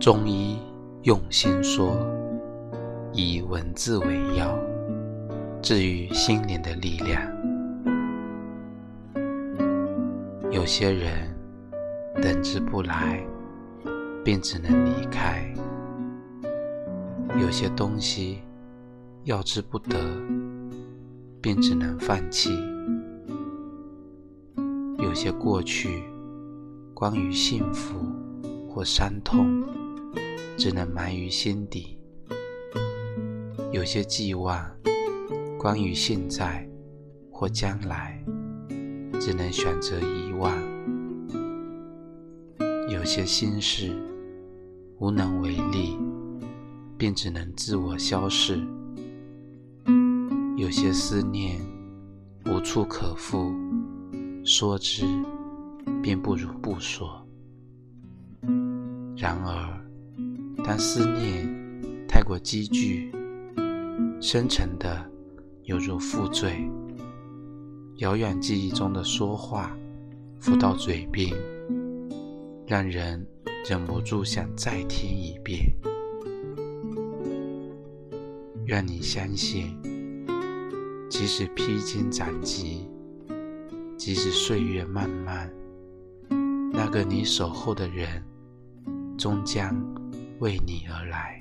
中医用心说，以文字为药，治愈心灵的力量。有些人等之不来，便只能离开；有些东西要之不得，便只能放弃；有些过去关于幸福或伤痛。只能埋于心底。有些寄望，关于现在或将来，只能选择遗忘。有些心事无能为力，便只能自我消逝。有些思念无处可复，说之便不如不说。然而。当思念太过积聚，深沉的犹如负罪；遥远记忆中的说话浮到嘴边，让人忍不住想再听一遍。愿你相信，即使披荆斩棘，即使岁月漫漫，那个你守候的人，终将。为你而来。